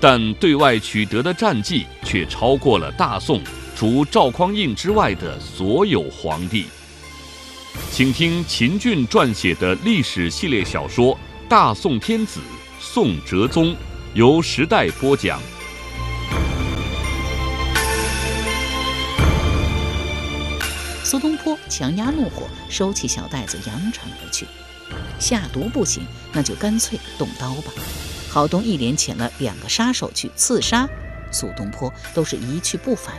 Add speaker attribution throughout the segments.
Speaker 1: 但对外取得的战绩却超过了大宋。除赵匡胤之外的所有皇帝，请听秦俊撰写的历史系列小说《大宋天子宋哲宗》，由时代播讲。
Speaker 2: 苏东坡强压怒火，收起小袋子，扬长而去。下毒不行，那就干脆动刀吧。郝东一连遣了两个杀手去刺杀苏东坡，都是一去不返。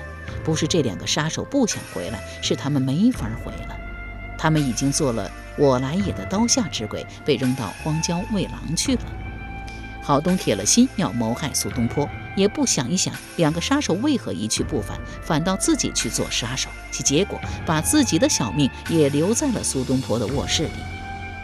Speaker 2: 不是这两个杀手不想回来，是他们没法回了。他们已经做了我来也的刀下之鬼，被扔到荒郊喂狼去了。郝东铁了心要谋害苏东坡，也不想一想两个杀手为何一去不返，反倒自己去做杀手，其结果把自己的小命也留在了苏东坡的卧室里。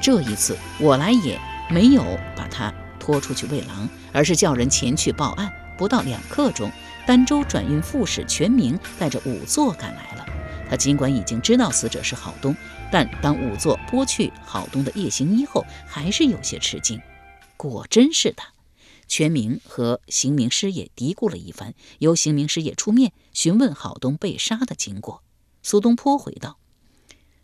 Speaker 2: 这一次，我来也没有把他拖出去喂狼，而是叫人前去报案。不到两刻钟。儋州转运副使全明带着仵作赶来了。他尽管已经知道死者是郝东，但当仵作剥去郝东的夜行衣后，还是有些吃惊。果真是他。全明和刑名师爷嘀咕了一番，由刑名师爷出面询问郝东被杀的经过。苏东坡回道：“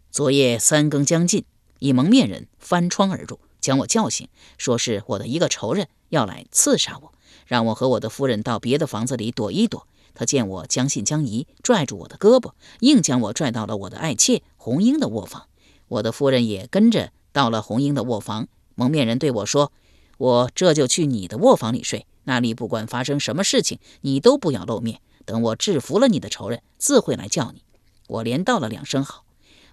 Speaker 2: 昨夜三更将近，一蒙面人翻窗而入，将我叫醒，说是我的一个仇人要来刺杀我。”让我和我的夫人到别的房子里躲一躲。他见我将信将疑，拽住我的胳膊，硬将我拽到了我的爱妾红英的卧房。我的夫人也跟着到了红英的卧房。蒙面人对我说：“我这就去你的卧房里睡，那里不管发生什么事情，你都不要露面。等我制服了你的仇人，自会来叫你。”我连道了两声好。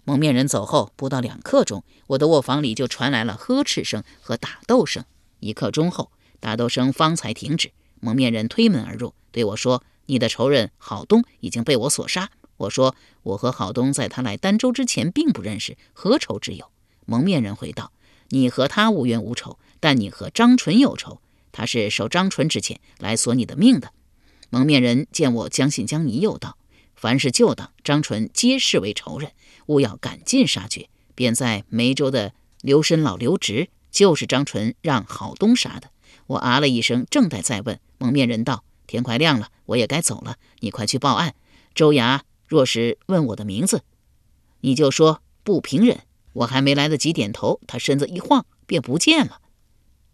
Speaker 2: 蒙面人走后不到两刻钟，我的卧房里就传来了呵斥声和打斗声。一刻钟后。打斗声方才停止，蒙面人推门而入，对我说：“你的仇人郝东已经被我所杀。”我说：“我和郝东在他来儋州之前并不认识，何仇之有？”蒙面人回道：“你和他无冤无仇，但你和张纯有仇。他是受张纯之遣来索你的命的。”蒙面人见我将信将疑，又道：“凡是旧党，张纯皆视为仇人，务要赶尽杀绝。”便在梅州的刘申老刘直，就是张纯让郝东杀的。我啊了一声，正待再问，蒙面人道：“天快亮了，我也该走了，你快去报案。州衙若是问我的名字，你就说不平人。”我还没来得及点头，他身子一晃，便不见了。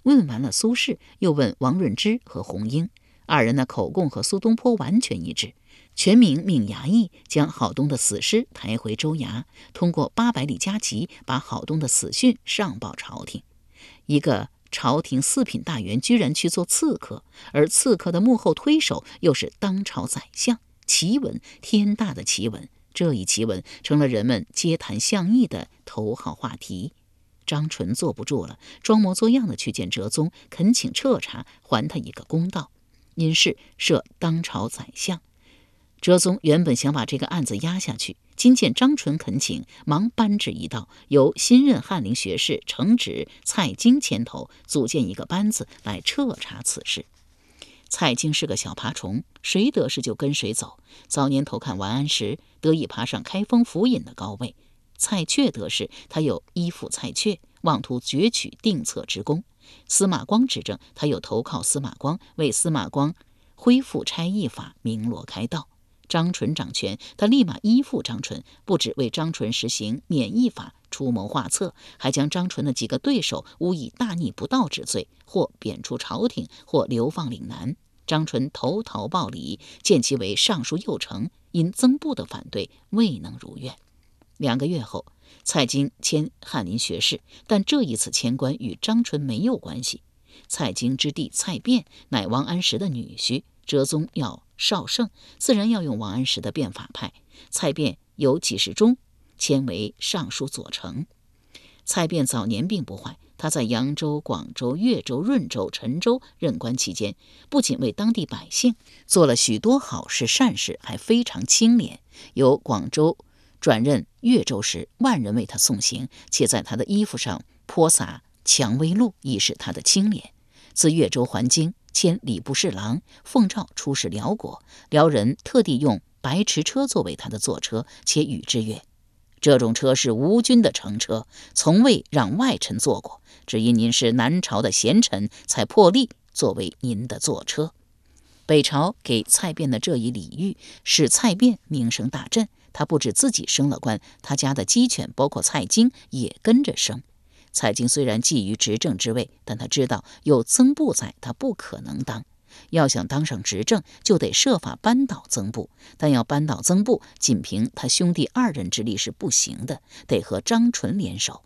Speaker 2: 问完了苏轼，又问王润之和洪英，二人的口供和苏东坡完全一致。全明命衙役将郝东的死尸抬回州衙，通过八百里加急，把郝东的死讯上报朝廷。一个。朝廷四品大员居然去做刺客，而刺客的幕后推手又是当朝宰相，奇闻，天大的奇闻！这一奇闻成了人们皆谈相议的头号话题。张纯坐不住了，装模作样的去见哲宗，恳请彻查，还他一个公道。因事设当朝宰相。哲宗原本想把这个案子压下去，今见张纯恳请，忙颁旨一道，由新任翰林学士承旨蔡京牵头，组建一个班子来彻查此事。蔡京是个小爬虫，谁得势就跟谁走。早年偷看王安石，得以爬上开封府尹的高位；蔡确得势，他又依附蔡确，妄图攫取定策之功。司马光执政，他又投靠司马光，为司马光恢复差役法，鸣锣开道。张纯掌权，他立马依附张纯，不止为张纯实行免役法出谋划策，还将张纯的几个对手诬以大逆不道之罪，或贬出朝廷，或流放岭南。张纯投桃报李，见其为尚书右丞，因曾布的反对，未能如愿。两个月后，蔡京迁翰林学士，但这一次迁官与张纯没有关系。蔡京之弟蔡卞乃王安石的女婿。哲宗要绍圣，自然要用王安石的变法派。蔡卞由几世中迁为尚书左丞。蔡卞早年并不坏，他在扬州、广州、越州、润州、陈州任官期间，不仅为当地百姓做了许多好事善事，还非常清廉。由广州转任越州时，万人为他送行，且在他的衣服上泼洒蔷薇露，以示他的清廉。自越州还京，迁礼部侍郎，奉诏出使辽国，辽人特地用白驰车作为他的坐车，且与之曰。这种车是吴军的乘车，从未让外臣坐过。只因您是南朝的贤臣，才破例作为您的坐车。北朝给蔡卞的这一礼遇，使蔡卞名声大振。他不止自己升了官，他家的鸡犬，包括蔡京，也跟着升。蔡京虽然觊觎执政之位，但他知道有曾布在，他不可能当。要想当上执政，就得设法扳倒曾布。但要扳倒曾布，仅凭他兄弟二人之力是不行的，得和张纯联手。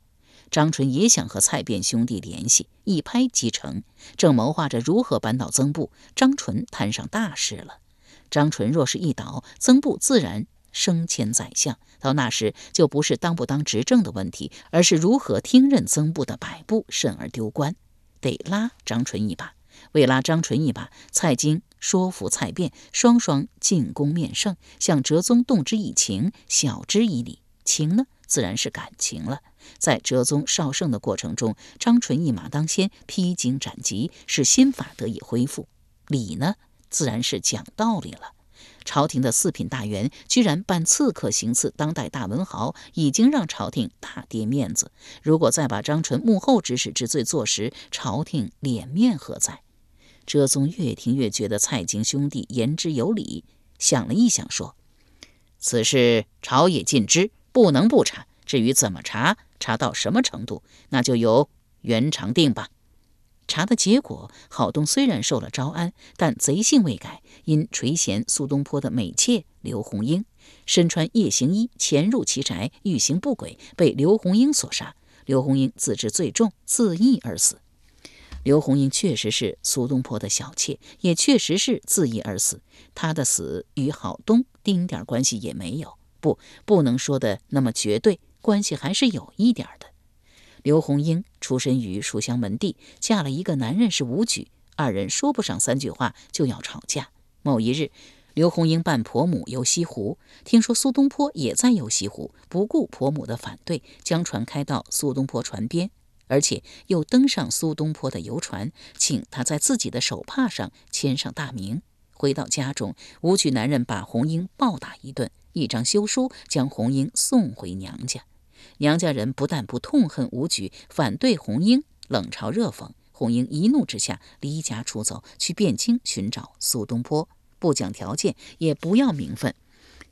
Speaker 2: 张纯也想和蔡卞兄弟联系，一拍即成，正谋划着如何扳倒曾布。张纯摊上大事了。张纯若是一倒，曾布自然升迁宰相。到那时，就不是当不当执政的问题，而是如何听任曾布的摆布，甚而丢官。得拉张纯一把。为拉张纯一把，蔡京说服蔡卞，双双进宫面圣，向哲宗动之以情，晓之以理。情呢，自然是感情了。在哲宗绍圣的过程中，张纯一马当先，披荆斩棘，使新法得以恢复。理呢，自然是讲道理了。朝廷的四品大员居然扮刺客行刺当代大文豪，已经让朝廷大跌面子。如果再把张纯幕后指使之罪坐实，朝廷脸面何在？哲宗越听越觉得蔡京兄弟言之有理，想了一想，说：“此事朝野尽知，不能不查。至于怎么查，查到什么程度，那就由元长定吧。”查的结果，郝东虽然受了招安，但贼性未改，因垂涎苏东坡的美妾刘红英，身穿夜行衣潜入其宅，欲行不轨，被刘红英所杀。刘红英自知罪重，自缢而死。刘红英确实是苏东坡的小妾，也确实是自缢而死。她的死与郝东丁点关系也没有，不，不能说的那么绝对，关系还是有一点的。刘红英出身于书香门第，嫁了一个男人是武举，二人说不上三句话就要吵架。某一日，刘红英伴婆母游西湖，听说苏东坡也在游西湖，不顾婆母的反对，将船开到苏东坡船边。而且又登上苏东坡的游船，请他在自己的手帕上签上大名。回到家中，武举男人把红英暴打一顿，一张休书将红英送回娘家。娘家人不但不痛恨武举，反对红英，冷嘲热讽。红英一怒之下离家出走，去汴京寻找苏东坡，不讲条件，也不要名分，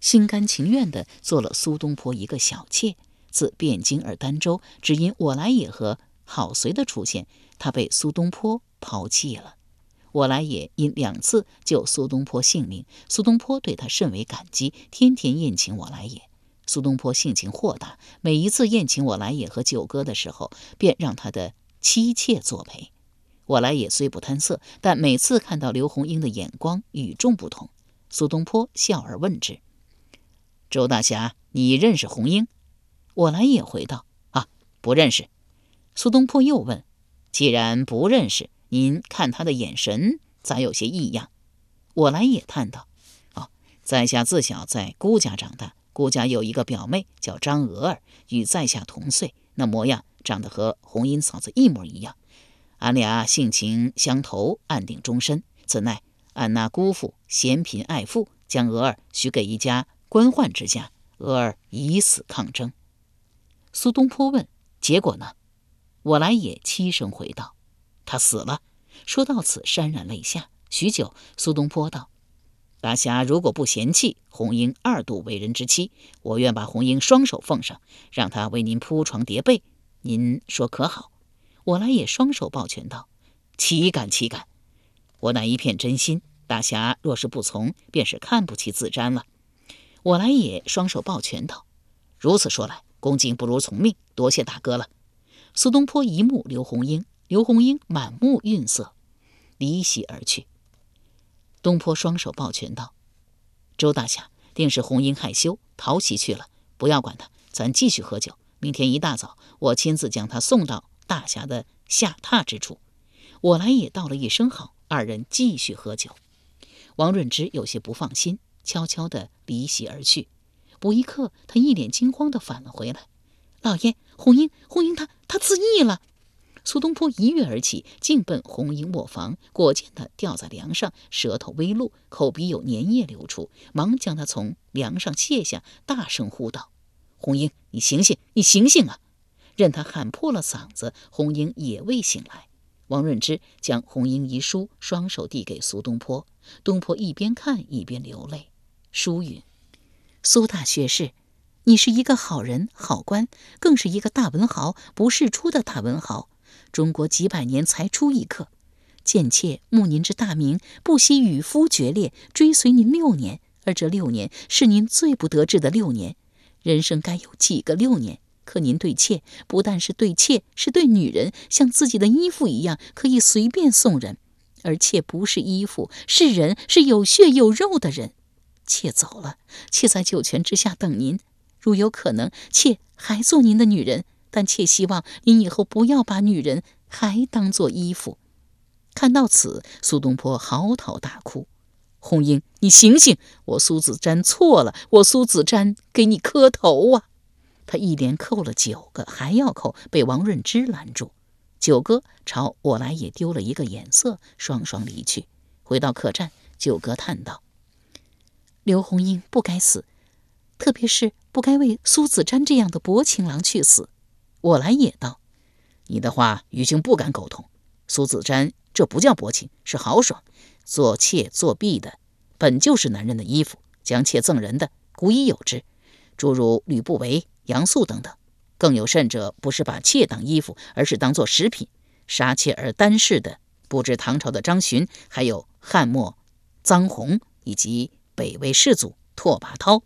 Speaker 2: 心甘情愿地做了苏东坡一个小妾。自汴京而儋州，只因我来也和郝随的出现，他被苏东坡抛弃了。我来也因两次救苏东坡性命，苏东坡对他甚为感激，天天宴请我来也。苏东坡性情豁达，每一次宴请我来也和九哥的时候，便让他的妻妾作陪。我来也虽不贪色，但每次看到刘红英的眼光与众不同。苏东坡笑而问之：“周大侠，你认识红英？”我来也回道：“啊，不认识。”苏东坡又问：“既然不认识，您看他的眼神咋有些异样？”我来也叹道：“哦，在下自小在姑家长大，姑家有一个表妹叫张娥儿，与在下同岁，那模样长得和红英嫂子一模一样。俺俩性情相投，暗定终身。怎奈俺那姑父嫌贫爱富，将娥儿许给一家官宦之家，娥儿以死抗争。”苏东坡问：“结果呢？”我来也凄声回道：“他死了。”说到此，潸然泪下。许久，苏东坡道：“大侠如果不嫌弃红英二度为人之妻，我愿把红英双手奉上，让她为您铺床叠被。您说可好？”我来也双手抱拳道：“岂敢岂敢！我乃一片真心。大侠若是不从，便是看不起自瞻了。”我来也双手抱拳道：“如此说来。”恭敬不如从命，多谢大哥了。苏东坡一目刘红英，刘红英满目晕色，离席而去。东坡双手抱拳道：“周大侠，定是红英害羞逃席去了，不要管他，咱继续喝酒。明天一大早，我亲自将他送到大侠的下榻之处。我来也道了一声好，二人继续喝酒。王润之有些不放心，悄悄地离席而去。不一刻，他一脸惊慌地返了回来：“老爷，红英，红英，她她自缢了！”苏东坡一跃而起，径奔红英卧房，果见他吊在梁上，舌头微露，口鼻有粘液流出，忙将他从梁上卸下，大声呼道：“红英，你醒醒，你醒醒啊！”任他喊破了嗓子，红英也未醒来。王润之将红英遗书双手递给苏东坡，东坡一边看一边流泪。书云：“苏大学士，你是一个好人好官，更是一个大文豪，不世出的大文豪。中国几百年才出一客，贱妾慕您之大名，不惜与夫决裂，追随您六年，而这六年是您最不得志的六年。人生该有几个六年？”可您对妾不但是对妾，是对女人，像自己的衣服一样，可以随便送人。而妾不是衣服，是人，是有血有肉的人。妾走了，妾在九泉之下等您。如有可能，妾还做您的女人。但妾希望你以后不要把女人还当做衣服。看到此，苏东坡嚎啕大哭：“红英，你醒醒！我苏子瞻错了，我苏子瞻给你磕头啊！”他一连扣了九个，还要扣，被王润之拦住。九哥朝我来也丢了一个眼色，双双离去。回到客栈，九哥叹道：“刘红英不该死，特别是不该为苏子瞻这样的薄情郎去死。”我来也道：“你的话，余兄不敢苟同。苏子瞻这不叫薄情，是豪爽。做妾作婢的，本就是男人的衣服，将妾赠人的，古已有之。诸如吕不韦。”杨素等等，更有甚者，不是把妾当衣服，而是当做食品，杀妾而单侍的，不知唐朝的张巡，还有汉末臧洪，以及北魏世祖拓跋焘。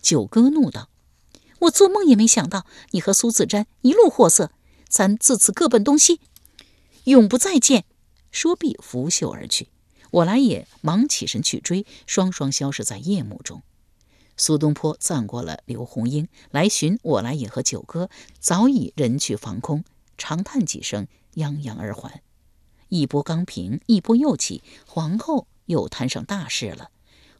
Speaker 2: 九哥怒道：“我做梦也没想到，你和苏子瞻一路货色，咱自此各奔东西，永不再见。”说毕，拂袖而去。我来也忙起身去追，双双消失在夜幕中。苏东坡葬过了刘红英，来寻我来也和九哥，早已人去房空，长叹几声，泱泱而还。一波刚平，一波又起，皇后又摊上大事了。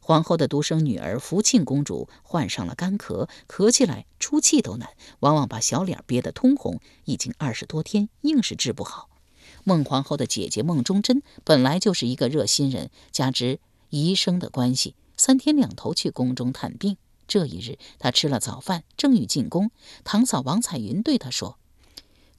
Speaker 2: 皇后的独生女儿福庆公主患上了干咳，咳起来出气都难，往往把小脸憋得通红，已经二十多天，硬是治不好。孟皇后的姐姐孟忠贞本来就是一个热心人，加之姨生的关系。三天两头去宫中探病。这一日，她吃了早饭，正欲进宫，堂嫂王彩云对她说：“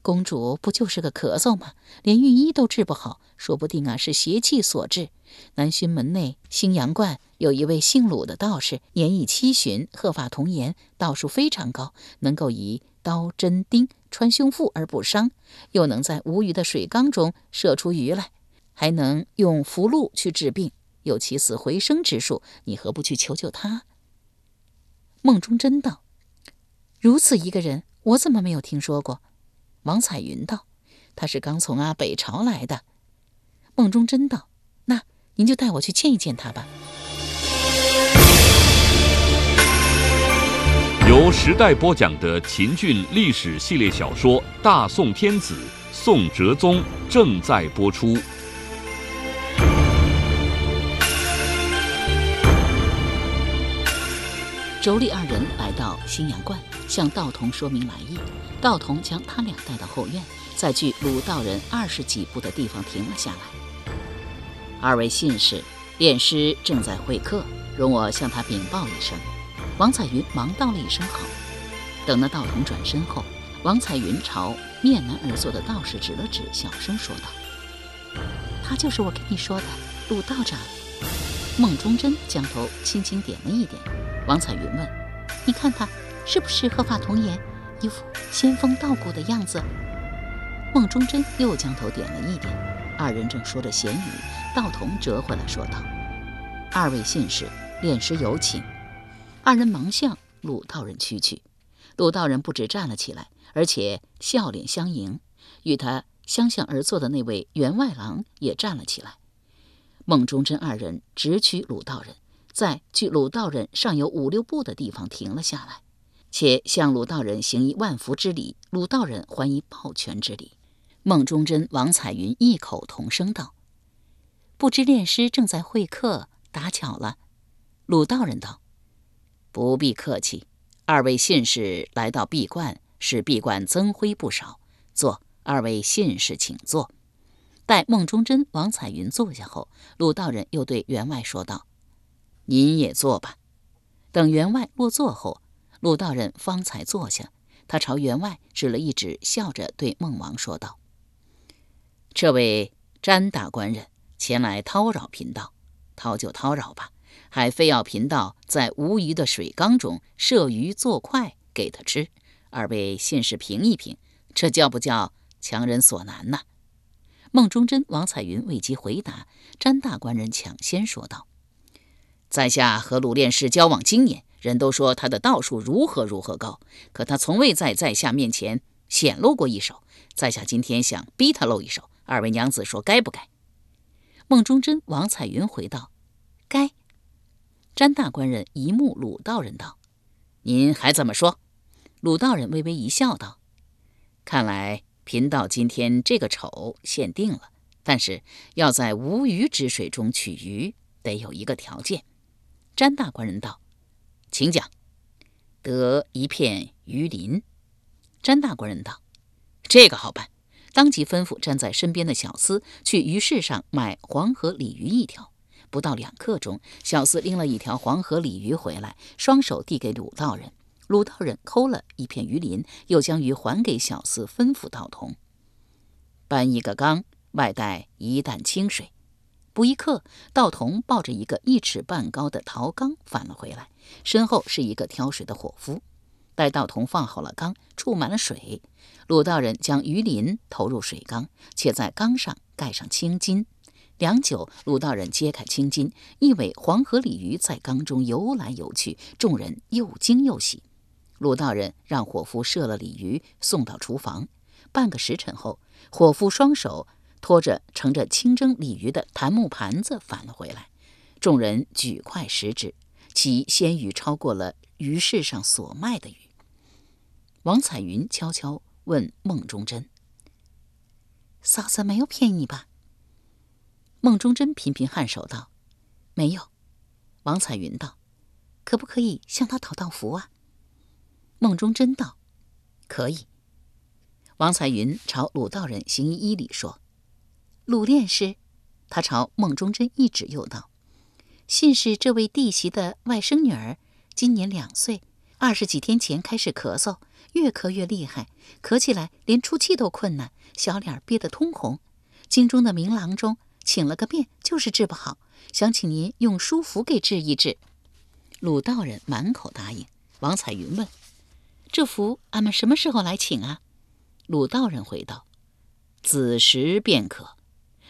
Speaker 2: 公主不就是个咳嗽吗？连御医都治不好，说不定啊是邪气所致。南薰门内兴阳观有一位姓鲁的道士，年已七旬，鹤发童颜，道术非常高，能够以刀针钉穿胸腹而不伤，又能在无鱼的水缸中射出鱼来，还能用符箓去治病。”有起死回生之术，你何不去求求他？梦中真道：“如此一个人，我怎么没有听说过？”王彩云道：“他是刚从啊北朝来的。”孟中真道：“那您就带我去见一见他吧。”
Speaker 1: 由时代播讲的秦俊历史系列小说《大宋天子·宋哲宗》正在播出。
Speaker 2: 妯娌二人来到新阳观，向道童说明来意。道童将他俩带到后院，在距鲁道人二十几步的地方停了下来。二位信使、炼师正在会客，容我向他禀报一声。王彩云忙道了一声好。等那道童转身后，王彩云朝面南而坐的道士指了指，小声说道：“他就是我跟你说的鲁道长。”孟忠贞将头轻轻点了一点。王彩云问：“你看他是不是鹤发童颜，一副仙风道骨的样子？”孟忠贞又将头点了一点。二人正说着闲语，道童折回来说道：“二位信使，炼师有请。”二人忙向鲁道人屈去。鲁道人不止站了起来，而且笑脸相迎。与他相向而坐的那位员外郎也站了起来。孟忠贞二人直趋鲁道人。在距鲁道人尚有五六步的地方停了下来，且向鲁道人行一万福之礼，鲁道人还一抱拳之礼。孟中贞、王彩云异口同声道：“不知炼师正在会客，打搅了。”鲁道人道：“不必客气，二位信士来到闭关，使闭关增辉不少。坐，二位信士请坐。”待孟中贞、王彩云坐下后，鲁道人又对员外说道：“您也坐吧。”等员外落座后，鲁道人方才坐下。他朝员外指了一指，笑着对孟王说道：“这位詹大官人前来叨扰贫道，叨就叨扰吧，还非要贫道在无鱼的水缸中设鱼做块给他吃。二位信士评一评，这叫不叫强人所难呢？”孟中贞、王彩云未及回答，詹大官人抢先说道：“在下和鲁炼师交往经年。”人都说他的道术如何如何高，可他从未在在下面前显露过一手。在下今天想逼他露一手，二位娘子说该不该？孟中贞、王彩云回道：“该。”詹大官人一目鲁道人道：“您还怎么说？”鲁道人微微一笑道：“看来贫道今天这个丑限定了，但是要在无鱼之水中取鱼，得有一个条件。”詹大官人道。请讲，得一片鱼鳞。詹大官人道：“这个好办。”当即吩咐站在身边的小厮去鱼市上买黄河鲤鱼一条。不到两刻钟，小厮拎了一条黄河鲤鱼回来，双手递给鲁道人。鲁道人抠了一片鱼鳞，又将鱼还给小厮，吩咐道童：“搬一个缸，外带一担清水。”不一刻，道童抱着一个一尺半高的陶缸返了回来，身后是一个挑水的伙夫。待道童放好了缸，注满了水，鲁道人将鱼鳞投入水缸，且在缸上盖上青巾。良久，鲁道人揭开青巾，一尾黄河鲤鱼在缸中游来游去，众人又惊又喜。鲁道人让伙夫射了鲤鱼，送到厨房。半个时辰后，伙夫双手。拖着盛着清蒸鲤鱼的檀木盘子返了回来，众人举筷食之，其鲜鱼超过了鱼市上所卖的鱼。王彩云悄悄问孟中贞：“嫂子没有骗你吧？”孟中贞频频颔首道：“没有。”王彩云道：“可不可以向他讨道符啊？”孟中贞道：“可以。”王彩云朝鲁道人行一礼说。鲁炼师，他朝孟中贞一指，又道：“信是这位弟媳的外甥女儿，今年两岁，二十几天前开始咳嗽，越咳越厉害，咳起来连出气都困难，小脸憋得通红。京中的名郎中请了个遍，就是治不好，想请您用书符给治一治。”鲁道人满口答应。王彩云问：“这符俺们什么时候来请啊？”鲁道人回道：“子时便可。”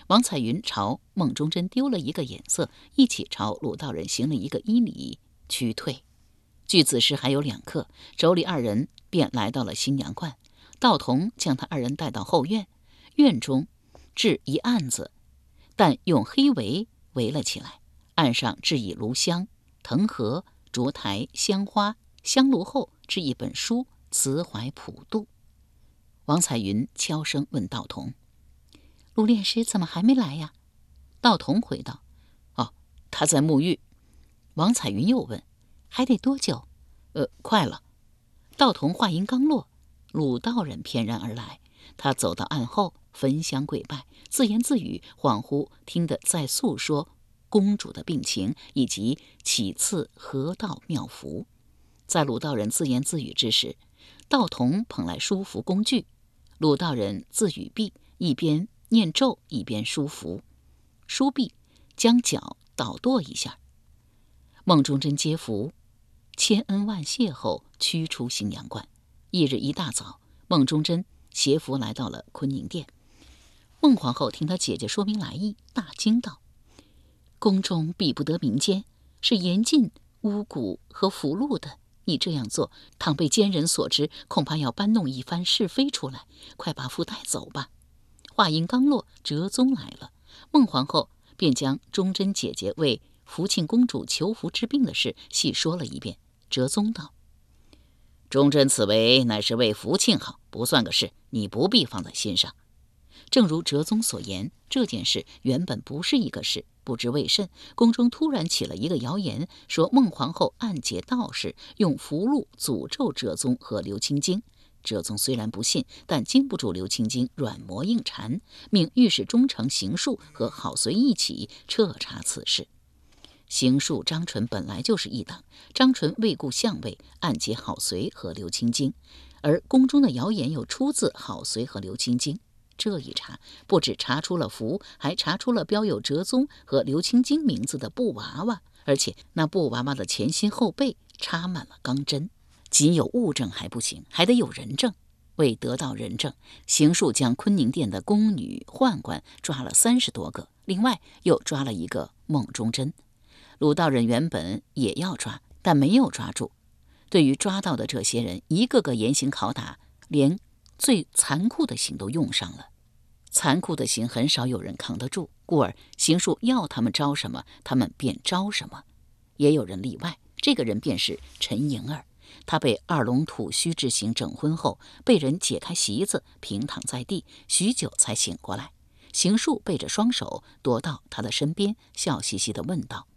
Speaker 2: 王彩云朝孟中贞丢了一个眼色，一起朝鲁道人行了一个揖礼，屈退。距子时还有两刻，妯娌二人便来到了新阳观。道童将他二人带到后院，院中置一案子，但用黑围围了起来。案上置以炉香、藤盒、烛台、香花、香炉后，置一本书《慈怀普渡》。王彩云悄声问道童。陆炼师怎么还没来呀？道童回道：“哦，他在沐浴。”王彩云又问：“还得多久？”“呃，快了。”道童话音刚落，鲁道人翩然而来。他走到案后，焚香跪拜，自言自语，恍惚听得在诉说公主的病情以及启赐河道妙符。在鲁道人自言自语之时，道童捧来书符工具，鲁道人自语毕，一边。念咒一边梳符，梳毕，将脚倒跺一下。孟中贞接符，千恩万谢后驱出新阳观。翌日一大早，孟中贞携符来到了坤宁殿。孟皇后听她姐姐说明来意，大惊道：“宫中比不得民间，是严禁巫蛊和符箓的。你这样做，倘被奸人所知，恐怕要搬弄一番是非出来。快把符带走吧。”话音刚落，哲宗来了。孟皇后便将忠贞姐姐为福庆公主求福治病的事细说了一遍。哲宗道：“忠贞此为乃是为福庆好，不算个事，你不必放在心上。”正如哲宗所言，这件事原本不是一个事。不知为甚，宫中突然起了一个谣言，说孟皇后暗结道士，用符箓诅咒哲宗和刘青京。哲宗虽然不信，但经不住刘青京软磨硬缠，命御史中丞邢恕和郝随一起彻查此事。邢恕、张纯本来就是一党，张纯未顾相位，暗结郝随和刘青京，而宫中的谣言又出自郝随和刘青京。这一查，不止查出了符，还查出了标有哲宗和刘青京名字的布娃娃，而且那布娃娃的前心后背插满了钢针。仅有物证还不行，还得有人证。为得到人证，邢树将坤宁殿的宫女宦官抓了三十多个，另外又抓了一个孟中贞。鲁道人原本也要抓，但没有抓住。对于抓到的这些人，一个个严刑拷打，连。最残酷的刑都用上了，残酷的刑很少有人扛得住，故而刑术要他们招什么，他们便招什么。也有人例外，这个人便是陈莹儿。他被二龙吐须之刑整昏后，被人解开席子，平躺在地，许久才醒过来。刑术背着双手躲到他的身边，笑嘻嘻地问道：“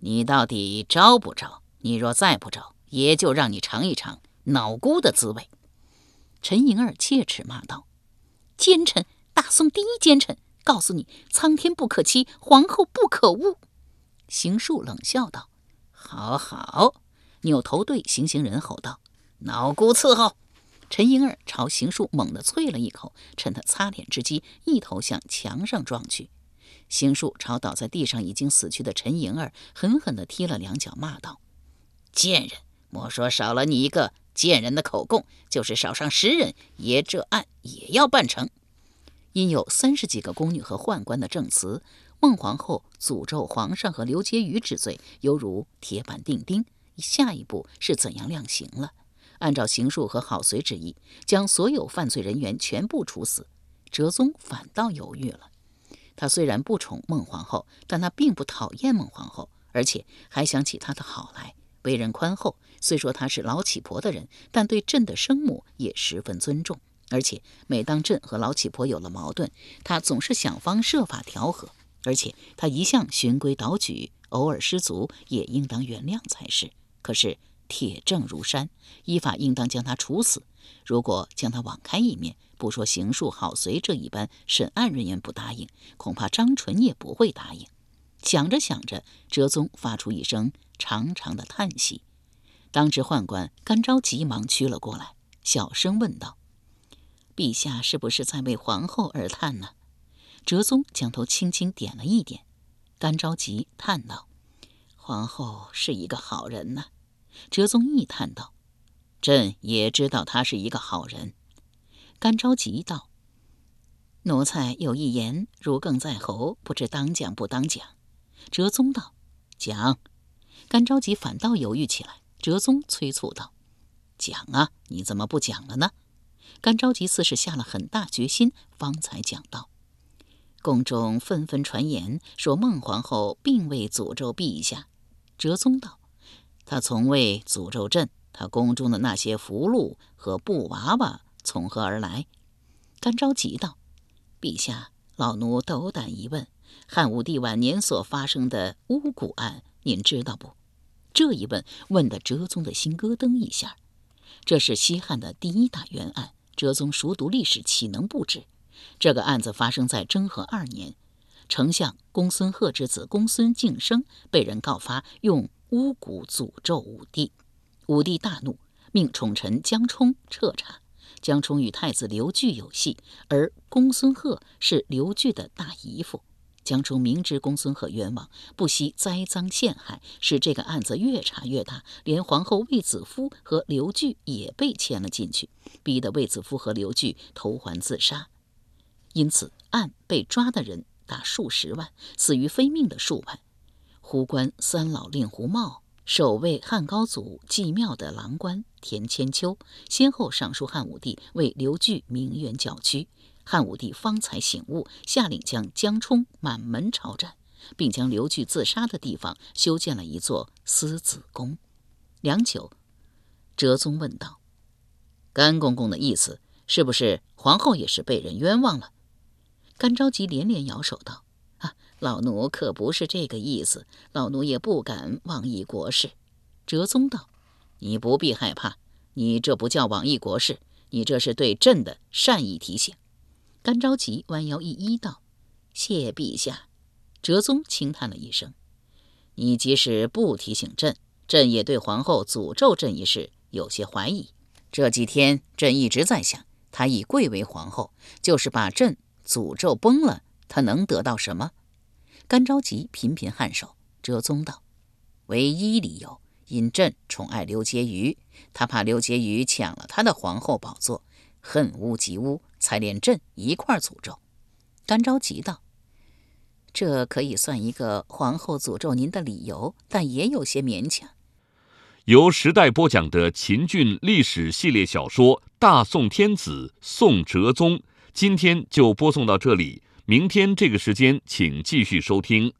Speaker 2: 你到底招不招？你若再不招，也就让你尝一尝脑菇的滋味。”陈莹儿切齿骂道：“奸臣，大宋第一奸臣！告诉你，苍天不可欺，皇后不可误。”邢树冷笑道：“好好。”扭头对行刑人吼道：“脑骨伺候！”陈莹儿朝邢树猛地啐了一口，趁他擦脸之机，一头向墙上撞去。邢树朝倒在地上已经死去的陈莹儿狠狠地踢了两脚，骂道：“贱人！莫说少了你一个。”贱人的口供，就是少上十人，爷这案也要办成。因有三十几个宫女和宦官的证词，孟皇后诅咒皇上和刘婕妤之罪，犹如铁板钉钉。下一步是怎样量刑了？按照刑术和郝随之意，将所有犯罪人员全部处死。哲宗反倒犹豫了。他虽然不宠孟皇后，但他并不讨厌孟皇后，而且还想起她的好来。为人宽厚，虽说他是老乞婆的人，但对朕的生母也十分尊重。而且每当朕和老乞婆有了矛盾，他总是想方设法调和。而且他一向循规蹈矩，偶尔失足也应当原谅才是。可是铁证如山，依法应当将他处死。如果将他网开一面，不说刑术好随这一般审案人员不答应，恐怕张纯也不会答应。想着想着，哲宗发出一声。长长的叹息，当值宦官甘昭急忙趋了过来，小声问道：“陛下是不是在为皇后而叹呢？”哲宗将头轻轻点了一点。甘昭急叹道：“皇后是一个好人呢。”哲宗亦叹道：“朕也知道他是一个好人。”甘昭吉道：“奴才有一言，如鲠在喉，不知当讲不当讲。”哲宗道：“讲。”甘着急，反倒犹豫起来。哲宗催促道：“讲啊，你怎么不讲了呢？”甘着急似是下了很大决心，方才讲道：“宫中纷纷传言说孟皇后并未诅咒陛下。”哲宗道：“他从未诅咒朕。他宫中的那些符箓和布娃娃从何而来？”甘着急道：“陛下，老奴斗胆一问，汉武帝晚年所发生的巫蛊案，您知道不？”这一问问得哲宗的心咯噔一下。这是西汉的第一大冤案，哲宗熟读历史，岂能不知？这个案子发生在征和二年，丞相公孙贺之子公孙敬升被人告发用巫蛊诅咒武帝，武帝大怒，命宠臣江充彻查。江充与太子刘据有隙，而公孙贺是刘据的大姨父。江充明知公孙贺冤枉，不惜栽赃陷害，使这个案子越查越大，连皇后卫子夫和刘据也被牵了进去，逼得卫子夫和刘据投环自杀。因此，案被抓的人达数十万，死于非命的数万。胡官三老令胡茂、守卫汉高祖祭庙的郎官田千秋，先后上书汉武帝，为刘据鸣冤叫屈。汉武帝方才醒悟，下令将江充满门抄斩，并将刘据自杀的地方修建了一座思子宫。良久，哲宗问道：“甘公公的意思是不是皇后也是被人冤枉了？干着急连连摇手道：“，老奴可不是这个意思，老奴也不敢妄议国事。”哲宗道：“你不必害怕，你这不叫妄议国事，你这是对朕的善意提醒。”干着急弯腰一揖道：“谢陛下。”哲宗轻叹了一声：“你即使不提醒朕，朕也对皇后诅咒朕一事有些怀疑。这几天朕一直在想，她已贵为皇后，就是把朕诅咒崩了，她能得到什么？”干着急频频颔首。哲宗道：“唯一理由，因朕宠爱刘婕妤，他怕刘婕妤抢了他的皇后宝座，恨屋及乌，才连朕一块诅咒。”干着急道。这可以算一个皇后诅咒您的理由，但也有些勉强。
Speaker 1: 由时代播讲的秦俊历史系列小说《大宋天子·宋哲宗》，今天就播送到这里。明天这个时间，请继续收听。